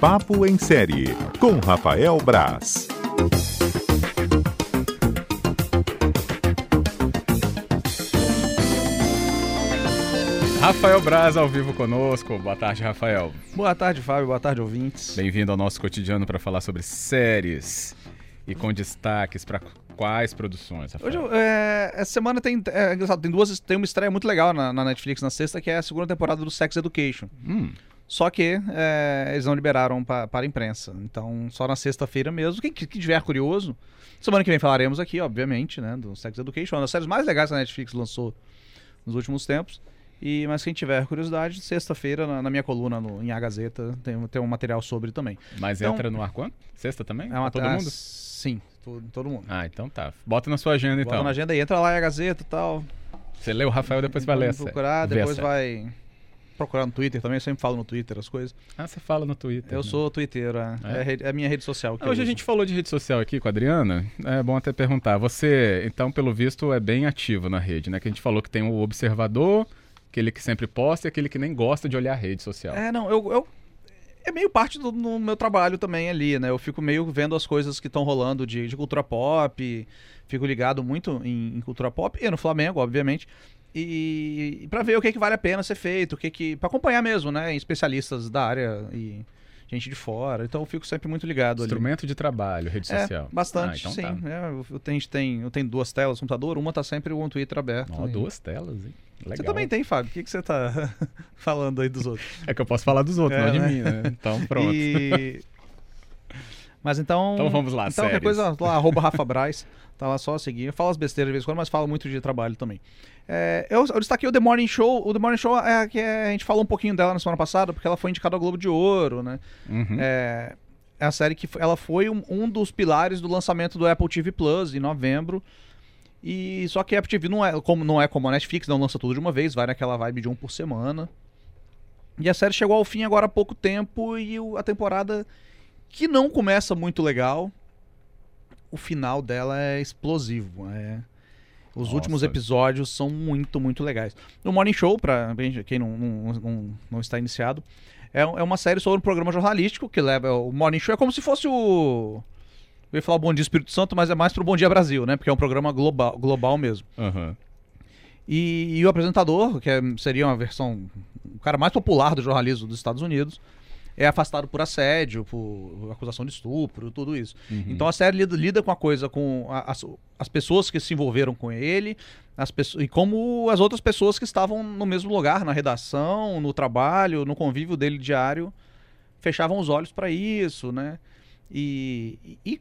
Papo em Série, com Rafael Braz. Rafael Braz ao vivo conosco. Boa tarde, Rafael. Boa tarde, Fábio. Boa tarde, ouvintes. Bem-vindo ao nosso cotidiano para falar sobre séries e com destaques para quais produções, Rafael? Hoje, é, essa semana tem, é, tem duas, tem uma estreia muito legal na, na, Netflix na sexta, que é a segunda temporada do Sex Education. Hum. Só que é, eles não liberaram pra, para a imprensa. Então, só na sexta-feira mesmo. Quem, quem tiver curioso, semana que vem falaremos aqui, obviamente, né, do Sex Education, uma das séries mais legais que a Netflix lançou nos últimos tempos. E, mas quem tiver curiosidade, sexta-feira, na, na, minha coluna no, em A Gazeta, tem, tem um material sobre também. Mas então, entra no ar quando? Sexta também? É uma, todo mundo? Sim, todo, todo mundo. Ah, então tá. Bota na sua agenda Bota então. Bota na agenda e entra lá em A Gazeta e tal. Você lê o Rafael, depois vai ler procurar, depois vai procurar no Twitter também, eu sempre falo no Twitter as coisas. Ah, você fala no Twitter. Eu né? sou Twitter, é, é? é, a minha rede social. Ah, hoje a gente falou de rede social aqui com a Adriana, é bom até perguntar. Você, então, pelo visto, é bem ativo na rede, né? Que a gente falou que tem o observador, Aquele que sempre posta e aquele que nem gosta de olhar a rede social. É, não, eu, eu é meio parte do meu trabalho também ali, né? Eu fico meio vendo as coisas que estão rolando de, de, cultura pop, fico ligado muito em, em, cultura pop e no Flamengo, obviamente. E, e para ver o que, que vale a pena ser feito, o que que para acompanhar mesmo, né? Especialistas da área e gente de fora. Então eu fico sempre muito ligado Instrumento ali. de trabalho, rede é, social. Bastante, ah, então sim. Tá. É, eu, tenho, tem, eu tenho duas telas no computador, uma tá sempre o Twitter aberto. Oh, duas telas, hein? Legal. Você também tem, Fábio. O que, que você tá falando aí dos outros? É que eu posso falar dos outros, é, não de né? mim, né? Então pronto. E... Mas então. Então vamos lá, Então, qualquer coisa, lá, arroba Rafa Braz. Tá lá só a seguir. Eu falo as besteiras de vez em quando, mas falo muito de trabalho também. É, eu, eu, destaquei o The Morning Show. O The Morning Show é que é, a gente falou um pouquinho dela na semana passada, porque ela foi indicada ao Globo de Ouro, né? Uhum. É, é a série que ela foi um, um, dos pilares do lançamento do Apple TV Plus em novembro. E só que a Apple TV não é como, não é como a Netflix, não lança tudo de uma vez, vai naquela vibe de um por semana. E a série chegou ao fim agora há pouco tempo e a temporada que não começa muito legal, o final dela é explosivo. É... Os Nossa. últimos episódios são muito, muito legais. O Morning Show, para quem não, não, não, não, está iniciado, é, é uma série sobre um programa jornalístico que leva. O Morning Show é como se fosse o. Eu ia falar o Bom Dia Espírito Santo, mas é mais pro Bom Dia Brasil, né? Porque é um programa global, global mesmo. Uhum. E, e, o apresentador, que é, seria uma versão. o cara mais popular do jornalismo dos Estados Unidos, é afastado por assédio, por acusação de estupro, tudo isso. Uhum. Então a série lida, lida, com a coisa, com a, as, as pessoas que se envolveram com ele, as pessoas, e como as outras pessoas que estavam no mesmo lugar, na redação, no trabalho, no convívio dele diário, fechavam os olhos para isso, né? E, e,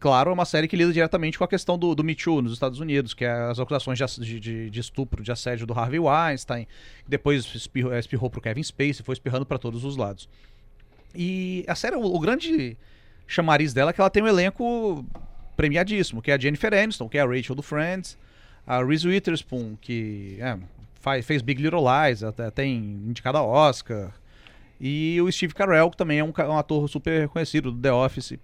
claro, é uma série que lida diretamente com a questão do, do Me Too nos Estados Unidos, que é as acusações de, de, de estupro, de assédio do Harvey Weinstein, depois espirrou, espirrou pro Kevin Spacey, foi espirrando para todos os lados. E a série, o, o, grande chamariz dela é que ela tem um elenco premiadíssimo, que é a Jennifer Aniston, que é a Rachel do Friends, a Reese Witherspoon, que é, faz, fez Big Little Lies, até tem indicada Oscar, e o Steve Carell, que também é um, um ator super reconhecido do The Office.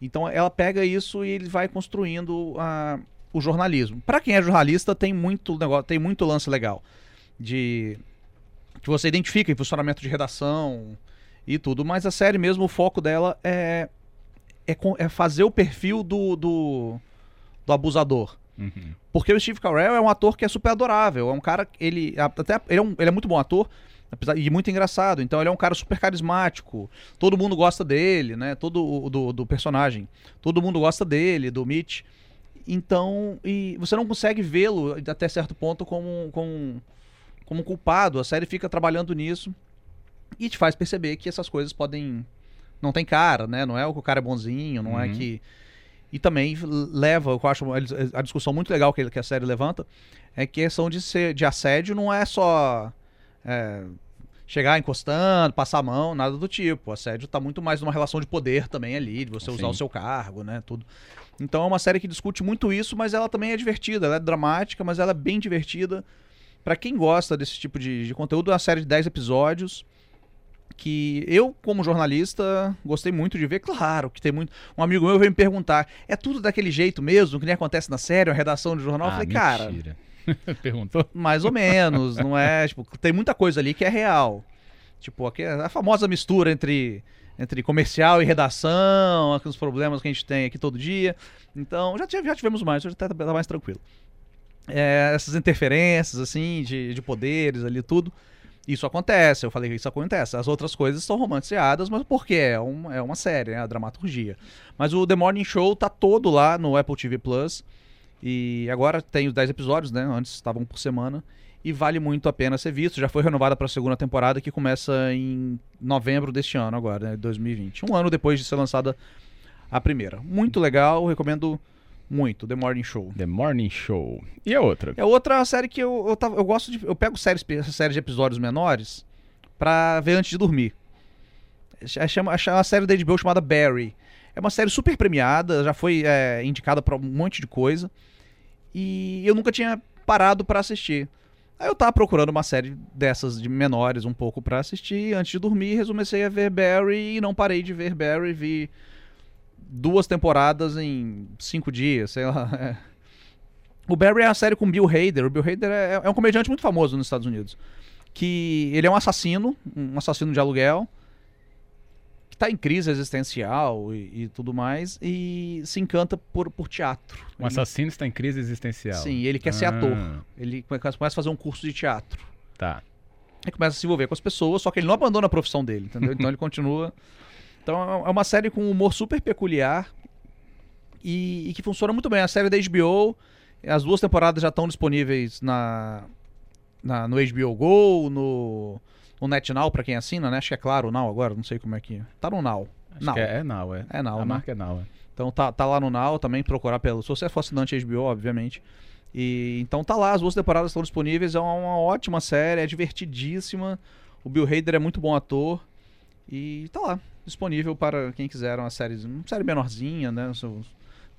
Então ela pega isso e ele vai construindo a, o jornalismo. Para quem é jornalista, tem muito negócio, tem muito lance legal de que você identifica em funcionamento de redação, e tudo. Mas a série mesmo, o foco dela é, é, é fazer o perfil do, do, do abusador. Uhum. Porque o Steve Carell é um ator que é super adorável. É um cara. Ele, até, ele, é, um, ele é muito bom ator. Apesar, e muito engraçado. Então ele é um cara super carismático. Todo mundo gosta dele, né? Todo do, do personagem. Todo mundo gosta dele, do Mitch. Então, e você não consegue vê-lo até certo ponto como, como, como culpado. A série fica trabalhando nisso. E te faz perceber que essas coisas podem. Não tem cara, né? Não é o que o cara é bonzinho, não é uhum. é que. E também leva, eu acho a discussão muito legal que, a série levanta, é que a questão de, ser, de assédio não é só é, chegar encostando, passar a mão, nada do tipo. O assédio está muito mais numa relação de poder também ali, de você Sim. usar o seu cargo, né? Tudo. Então é uma série que discute muito isso, mas ela também é divertida. Ela é dramática, mas ela é bem divertida. para quem gosta desse tipo de, de conteúdo, é uma série de 10 episódios que eu, como jornalista, gostei muito de ver. Claro que tem muito. Um amigo meu veio me perguntar: é tudo daquele jeito mesmo, que nem acontece na série, a redação de jornal? Ah, eu falei, cara. Perguntou? Mais ou menos, não é? Tipo, tem muita coisa ali que é real. Tipo, a famosa mistura entre entre comercial e redação, aqueles problemas que a gente tem aqui todo dia. Então, já, tive- já tivemos mais, hoje tá, tá mais tranquilo. É, essas interferências, assim, de, de poderes ali, tudo. Isso acontece, eu falei que isso acontece. As outras coisas são romanceadas, mas porque é, um, é uma série, né? A dramaturgia. Mas o The Morning Show tá todo lá no Apple TV Plus. E agora tem os 10 episódios, né? Antes estavam por semana. E vale muito a pena ser visto. Já foi renovada para a segunda temporada, que começa em novembro deste ano, agora, né? 2020. Um ano depois de ser lançada a primeira. Muito legal, recomendo muito. The Morning Show. The Morning Show. E a outra? É outra série que eu, eu, tava- eu gosto de. Eu pego séries, essa série de episódios menores pra ver antes de dormir. É chama, é uma série da HBO chamada Barry. É uma série super premiada, já foi é, indicada pra um monte de coisa. E eu nunca tinha parado pra assistir. Aí eu tava procurando uma série dessas de menores um pouco pra assistir. Antes de dormir, comecei a ver Barry e não parei de ver Barry. Vi duas temporadas em cinco dias, sei lá. é. O Barry é uma série com Bill Hader. O Bill Hader é, é um comediante muito famoso nos Estados Unidos. Que ele é um assassino, um assassino de aluguel, que tá em crise existencial e, e tudo mais, e se encanta por, por teatro. Um Ele- assassino está em crise existencial. Sim, ele quer ser Ah, ator. Ele come- começa a fazer um curso de teatro. Tá. Ele começa a se envolver com as pessoas, só que ele não abandona a profissão dele, entendeu? Então ele continua. Então é uma série com um humor super peculiar e, e que funciona muito bem. A série da HBO, as duas temporadas já estão disponíveis na, na- no HBO Go, no, no NetNow, pra quem assina, né? Acho que é claro o Now agora, não sei como é que. Tá no Now. Acho Now. é, é Now, é. É Now, A né? marca é Now, é. Então tá, tá lá no Now também, procurar pelo. Se você for assinante HBO, obviamente. E, então tá lá, as duas temporadas estão disponíveis. É uma, uma ótima série, é divertidíssima. O Bill Hader é muito bom ator. E tá lá, disponível para quem quiser uma série, uma série menorzinha, né? São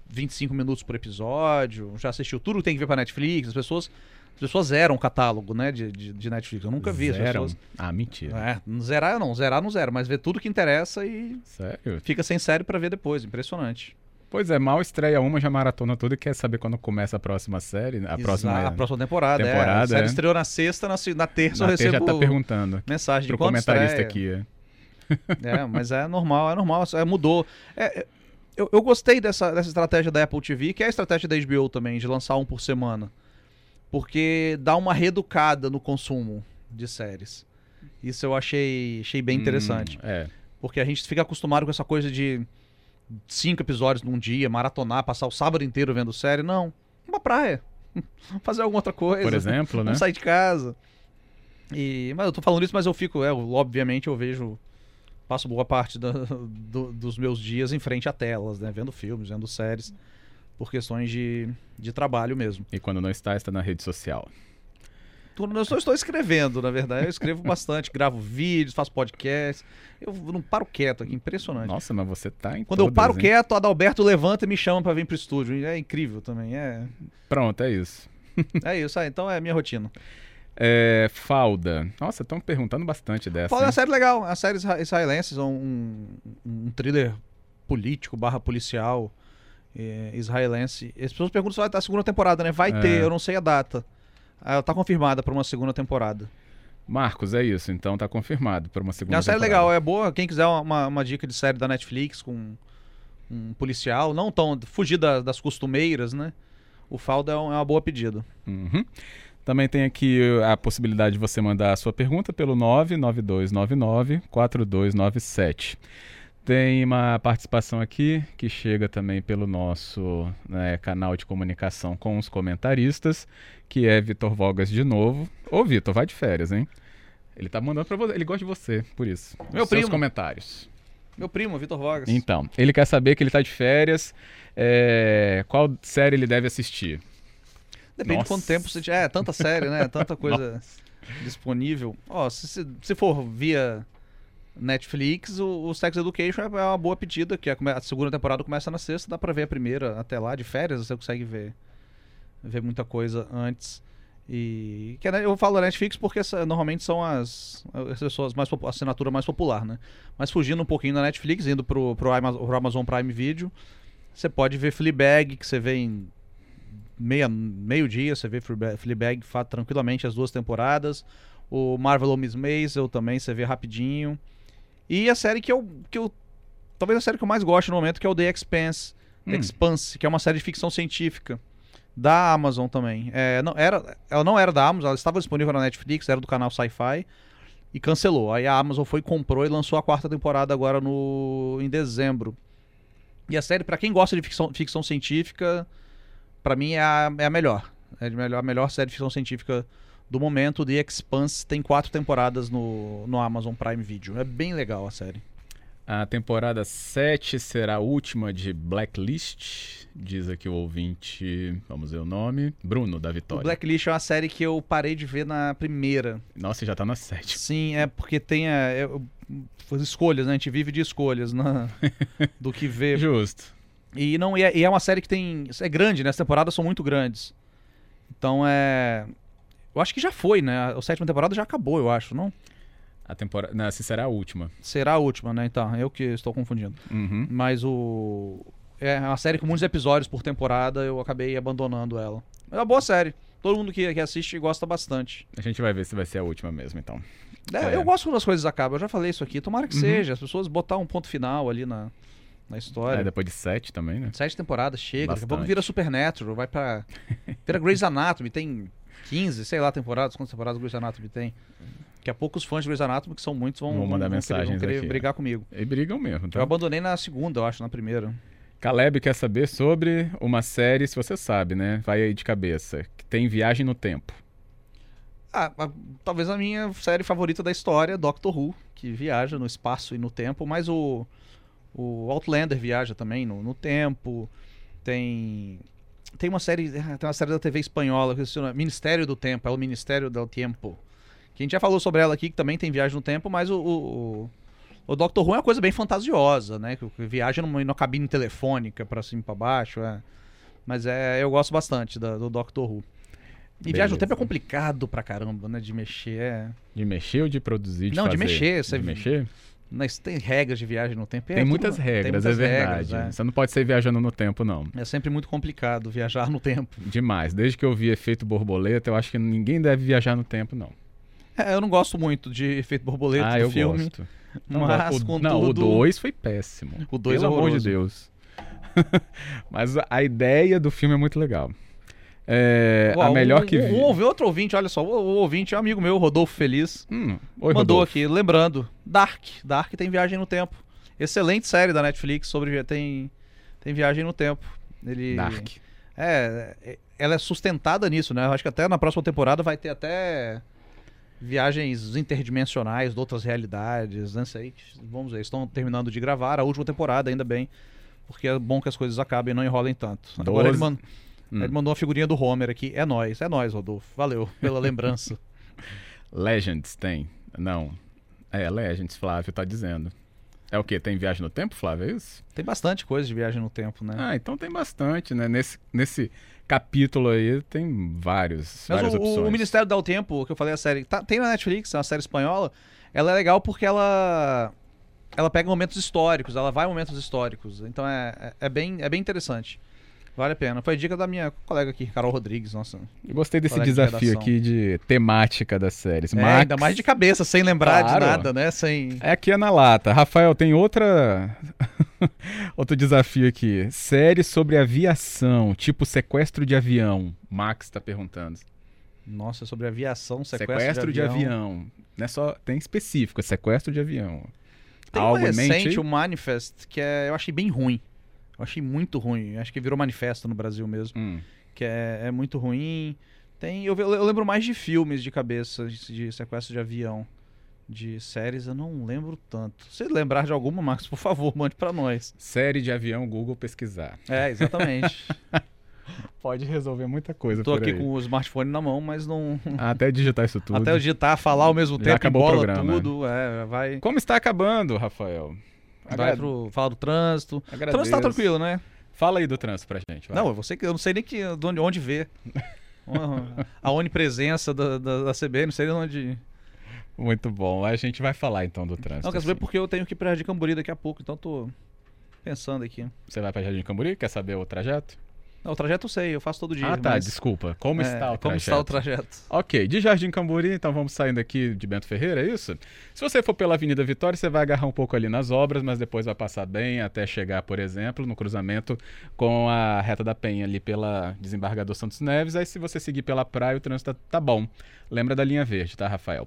25 minutos por episódio. Já assistiu tudo que tem que ver pra Netflix. As pessoas, as pessoas zeram o catálogo, né? De, de, de Netflix. Eu nunca vi as Zeram? pessoas. Ah, mentira. É, não zerar não, zerar não zero, mas ver tudo que interessa e Sério? fica sem série pra ver depois. Impressionante. Pois é, mal estreia uma, já maratona tudo e quer saber quando começa a próxima série, a Exato, próxima... a próxima temporada. é. temporada, a série é. estreou na sexta, na, na terça eu Na T recebo já tá perguntando mensagem de pro comentarista estreia. aqui. é. É, mas é normal, é normal, é, mudou. É, é, eu, eu gostei dessa, dessa estratégia da Apple TV, que é a estratégia da HBO também, de lançar um por semana. Porque dá uma reeducada no consumo de séries. Isso eu achei, achei bem interessante. Hum, é. Porque a gente fica acostumado com essa coisa de cinco episódios num dia, maratonar, passar o sábado inteiro vendo série. Não, uma praia. Fazer alguma outra coisa. Por exemplo, né? Não sair de casa. E, mas eu tô falando isso, mas eu fico, é, obviamente eu vejo, passo boa parte da- do- dos meus dias em frente a telas, né? Vendo filmes, vendo séries, por questões de, de trabalho mesmo. E quando não está, está na rede social. Eu só estou escrevendo, na verdade. Eu escrevo bastante, gravo vídeos, faço podcast. Eu não paro quieto aqui, impressionante. Nossa, mas você tá em Quando eu todas, paro hein? quieto, o Adalberto levanta e me chama pra vir pro estúdio. É incrível também. É, Pronto, é isso. é isso. ah, então é a minha rotina. É, Falda. Nossa, estão perguntando bastante dessa. Fala, é uma série legal. A série isra- israelense, um, um thriller político barra policial é, israelense. As pessoas perguntam se vai ter a segunda temporada, né? Vai É. ter, eu não sei a data. Ela tá confirmada pra uma segunda temporada. Marcos, é isso. Então tá confirmado para uma É segunda uma série temporada. legal, é boa. Quem quiser uma, uma dica de série da Netflix com um policial, não tão fugir da- das costumeiras, né? O Falda é é uma boa pedida. Uhum. Também tem aqui a possibilidade de você mandar a sua pergunta pelo 99299-4297. Tem uma participação aqui que chega também pelo nosso né, canal de comunicação com os comentaristas, que é Vitor Vogas de novo. Ô, Vitor, vai de férias, hein? Ele tá mandando pra você. Ele gosta de você, por isso. Meu seus primo. comentários. Meu primo, Vitor Vogas. Então, ele quer saber que ele tá de férias. é, Qual série ele deve assistir? Depende Nossa. de quanto tempo você tiver. É, tanta série, né? Tanta coisa disponível. Ó, se, se, for via Netflix, o, o Sex Education é uma boa pedida, que a, come- a segunda temporada começa na sexta, dá pra ver a primeira até lá, de férias, você consegue ver, ver muita coisa antes. E que, né, eu falo Netflix porque essa- normalmente são as, as pessoas mais a assinatura mais popular, né? Mas fugindo um pouquinho da Netflix, indo pro, pro, Ama- pro Amazon Prime Video, você pode ver Fleabag, que você vê em meia, meio dia, você vê Fleabag, tranquilamente as duas temporadas. O Marvel Miss Maisel também você vê rapidinho. E a série que eu, que eu. Talvez a série que eu mais gosto no momento, que é o The Expanse. The Hum. Expanse, que é uma série de ficção científica. Da Amazon também. É, não, era, ela não era da Amazon, ela estava disponível na Netflix, era do canal Sci-Fi. E cancelou. Aí a Amazon foi, comprou e lançou a quarta temporada agora no em dezembro. E a série, pra quem gosta de ficção, ficção científica, pra mim é a, é a melhor. É a melhor, a melhor série de ficção científica do momento. The Expanse tem quatro temporadas no, no Amazon Prime Video. É bem legal a série. A temporada 7 será a última de Blacklist, diz aqui o ouvinte, vamos ver o nome, Bruno da O Vitória. Blacklist é uma série que eu parei de ver na primeira. Nossa, já tá na 7. Sim, é porque tem a, é, as escolhas, né? A gente vive de escolhas na, do que vê. Justo. E não e é, e é uma série que tem é grande, né? As temporadas são muito grandes. Então é eu acho que já foi, né? A sétima temporada já acabou, eu acho, não? A temporada, não, essa será a última. Será a última, né? Então, eu que estou confundindo. Uhum. Mas o é uma série com muitos episódios por temporada, eu acabei abandonando ela. É uma boa série. Todo mundo que, que assiste gosta bastante. A gente vai ver se vai ser a última mesmo, então. É, É. Eu gosto quando as coisas acabam. Eu já falei isso aqui. Tomara que Uhum. seja. As pessoas botar um ponto final ali na, na história. É, depois de 7 também, né? Sete temporadas chega. Daqui a pouco Bastante. vira Supernatural. Vai pra. Vira Grey's Anatomy. Tem 15, sei lá, temporadas. Quantas temporadas Grey's Anatomy tem? Daqui a pouco os fãs de Grey's Anatomy, que são muitos, vão, Vão mandar querer- mensagens vão querer aqui, brigar comigo. E brigam mesmo, Eu tá? abandonei na segunda, eu acho, na primeira. Caleb quer saber sobre uma série, se você sabe, né? Vai aí de cabeça, que tem viagem no tempo. Ah, a- talvez a minha série favorita da história, Doctor Who, que viaja no espaço e no tempo, mas o, o Outlander viaja também no, no tempo. Tem tem uma série, ah, tem uma série da TV espanhola que se chama Ministério do Tempo, é o Ministério do Tempo. Que a gente já falou sobre ela aqui, que também tem viagem no tempo, mas o, o, o- Doctor Who é uma coisa bem fantasiosa, né? Que, que viaja numa, numa cabine telefônica pra cima e pra baixo, é. Mas é, eu gosto bastante da- do Doctor Who. E viagem no Beleza. tempo é complicado pra caramba, né? De mexer. É... De mexer ou de produzir? De Não, de fazer? mexer, você- De mexer? Mas tem regras de viagem no tempo. é tem tudo- muitas tem regras, muitas é regras, verdade. Você não pode sair viajando no tempo, não. é. É sempre muito complicado viajar no tempo. Demais. Desde que eu vi efeito borboleta, eu acho que ninguém deve viajar no tempo, não. É, eu não gosto muito de efeito borboleta ah, do eu filme. gosto. Mas, o, contudo... não, o 2 foi péssimo. O dois Pelo é amor de. Deus. Mas a ideia do filme é muito legal. É, Ó, a melhor um, que vi. um outro ouvinte, olha só, o, o ouvinte é um amigo meu, Rodolfo Feliz. Hum, oi, mandou Rodolfo. aqui, lembrando, Dark. Dark tem viagem no tempo. Excelente série da Netflix sobre tem tem viagem no tempo. Ele Dark. É, é, ela é sustentada nisso, né? Eu acho que até na próxima temporada vai ter até viagens interdimensionais de outras realidades, não sei. Vamos ver, estão terminando de gravar a última temporada, ainda bem. Porque é bom que as coisas acabem e não enrolem tanto. Agora ele, Doze. Hum. ele mandou uma figurinha do Homer aqui. É nóis, é nóis, Rodolfo. Valeu pela lembrança. Legends tem. Não. É, Legends, Flávio tá dizendo. É o quê? Tem viagem no tempo, Flávio? É isso? Tem bastante coisa de viagem no tempo, né? Ah, então tem bastante, né? Nesse, nesse capítulo aí tem vários, Mas várias o, o- opções. o Ministério do Tempo, que eu falei a série, tá- tem na Netflix, é uma série espanhola. Ela é legal porque ela ela pega momentos históricos, ela vai em momentos históricos. Então é, é, é bem, é bem interessante. Vale a pena. Foi dica da minha colega aqui, Carol Rodrigues, nossa. Eu gostei desse de desafio redação. aqui de temática das séries. É, Max, ainda mais de cabeça, sem lembrar Claro. de nada, né? Sem. É aqui é na lata. Rafael, tem outra. Outro desafio aqui. Série sobre aviação, tipo sequestro de avião. Max tá perguntando. Nossa, sobre aviação, sequestro, Sequestro, de, avião. Não é só. Tem específico, é sequestro de avião. Tem Algo um mente recente, o Manifest, que é, eu achei bem ruim. Eu achei muito ruim. Acho que virou manifesto no Brasil mesmo. Hum. que é, é muito ruim. Tem, eu, eu lembro mais de filmes de cabeça, de, de sequestro de avião. De séries, eu não lembro tanto. Se lembrar de alguma, Marcos, por favor, mande pra nós. Série de avião, Google pesquisar. É, exatamente. Pode resolver muita coisa Tô por aqui aí. com o smartphone na mão, mas não. Até digitar isso tudo. Até digitar, falar ao mesmo Já tempo, acabou o embola programa, tudo. É, vai. Como está acabando, Rafael? Vai pro, falar do trânsito. O agradeço. trânsito tá tranquilo, né? Fala aí do trânsito pra gente. vai. Não, eu, que, eu não sei nem que, de onde, onde ver. A onipresença da, da, da CB, não sei de onde. Muito bom. A gente vai falar então do trânsito. Não, quer saber sim. porque eu tenho que ir pra Jardim Cambori daqui a pouco, então tô pensando aqui. Você vai pra Jardim Camburi? Quer saber o trajeto? Não, o trajeto eu sei, eu faço todo dia. Ah, tá, mas- desculpa. Como é, está o Como trajeto? está o trajeto? Ok, de Jardim Camburi, então vamos saindo aqui de Bento Ferreira, é isso? Se você for pela Avenida Vitória, você vai agarrar um pouco ali nas obras, mas depois vai passar bem até chegar, por exemplo, no cruzamento com a Reta da Penha ali pela Desembargador Santos Neves. Aí se você seguir pela praia, o trânsito tá, tá bom. Lembra da linha verde, tá, Rafael?